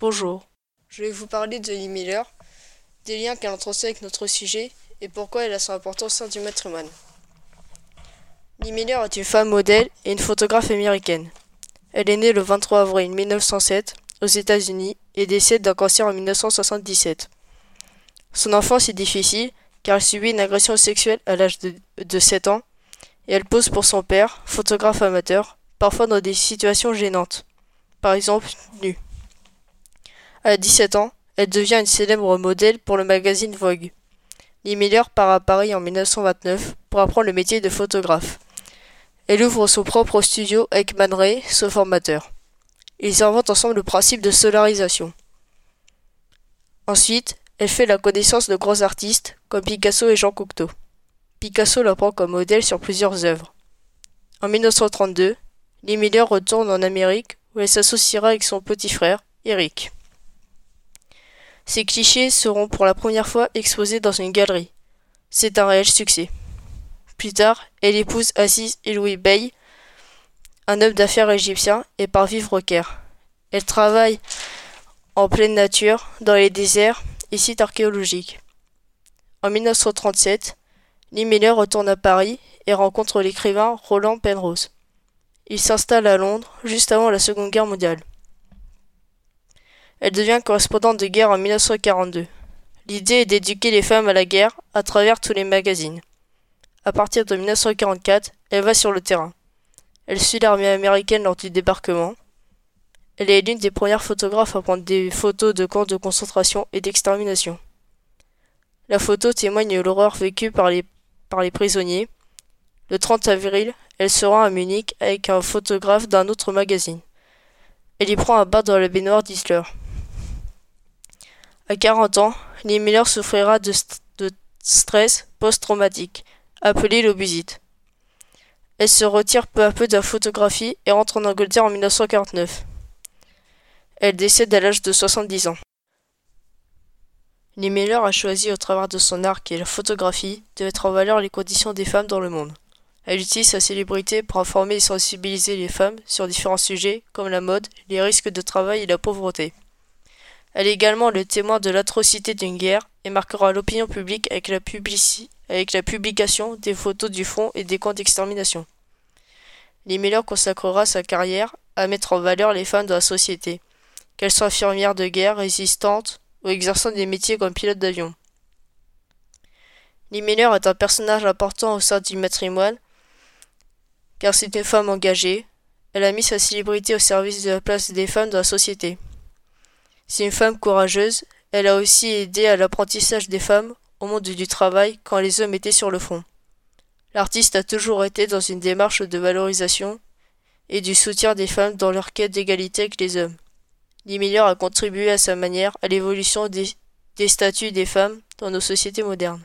Bonjour. Je vais vous parler de Lee Miller, des liens qu'elle entretient avec notre sujet et pourquoi elle a son importance au sein du matrimoine. Lee Miller est une femme modèle et une photographe américaine. Elle est née le 23 avril 1907 aux États-Unis et décède d'un cancer en 1977. Son enfance est difficile car elle subit une agression sexuelle à l'âge de, de 7 ans et elle pose pour son père, photographe amateur, parfois dans des situations gênantes, par exemple nue. À 17 ans, elle devient une célèbre modèle pour le magazine Vogue. Lee Miller part à Paris en 1929 pour apprendre le métier de photographe. Elle ouvre son propre studio avec Man Ray, son formateur. Ils inventent ensemble le principe de solarisation. Ensuite, elle fait la connaissance de grands artistes comme Picasso et Jean Cocteau. Picasso la prend comme modèle sur plusieurs œuvres. En 1932, Lee Miller retourne en Amérique où elle s'associera avec son petit frère, Eric. Ces clichés seront pour la première fois exposés dans une galerie. C'est un réel succès. Plus tard, elle épouse Aziz Eloui Bey, un homme d'affaires égyptien, et part vivre au Caire. Elle travaille en pleine nature, dans les déserts et sites archéologiques. En 1937, Lee retourne à Paris et rencontre l'écrivain Roland Penrose. Il s'installe à Londres juste avant la Seconde Guerre mondiale. Elle devient correspondante de guerre en 1942. L'idée est d'éduquer les femmes à la guerre à travers tous les magazines. À partir de 1944, elle va sur le terrain. Elle suit l'armée américaine lors du débarquement. Elle est l'une des premières photographes à prendre des photos de camps de concentration et d'extermination. La photo témoigne de l'horreur vécue par les, prisonniers. Le 30 avril, elle se rend à Munich avec un photographe d'un autre magazine. Elle y prend un bain dans la baignoire d'Hitler. À 40 ans, Lee Miller souffrira de, st de stress post-traumatique, appelé l'obusite. Elle se retire peu à peu de la photographie et rentre en Angleterre en 1949. Elle décède à l'âge de 70 ans. Lee Miller a choisi au travers de son art qui est la photographie de mettre en valeur les conditions des femmes dans le monde. Elle utilise sa célébrité pour informer et sensibiliser les femmes sur différents sujets comme la mode, les risques de travail et la pauvreté. Elle est également le témoin de l'atrocité d'une guerre et marquera l'opinion publique avec la, publication des photos du front et des camps d'extermination. Miller consacrera sa carrière à mettre en valeur les femmes de la société, qu'elles soient infirmières de guerre, résistantes ou exerçant des métiers comme pilote d'avion. Miller est un personnage important au sein du matrimoine, car c'est une femme engagée. Elle a mis sa célébrité au service de la place des femmes dans la société. C'est une femme courageuse. Elle a aussi aidé à l'apprentissage des femmes au monde du travail quand les hommes étaient sur le front. L'artiste a toujours été dans une démarche de valorisation et du soutien des femmes dans leur quête d'égalité avec les hommes. Lee Miller a contribué à sa manière à l'évolution des statuts des femmes dans nos sociétés modernes.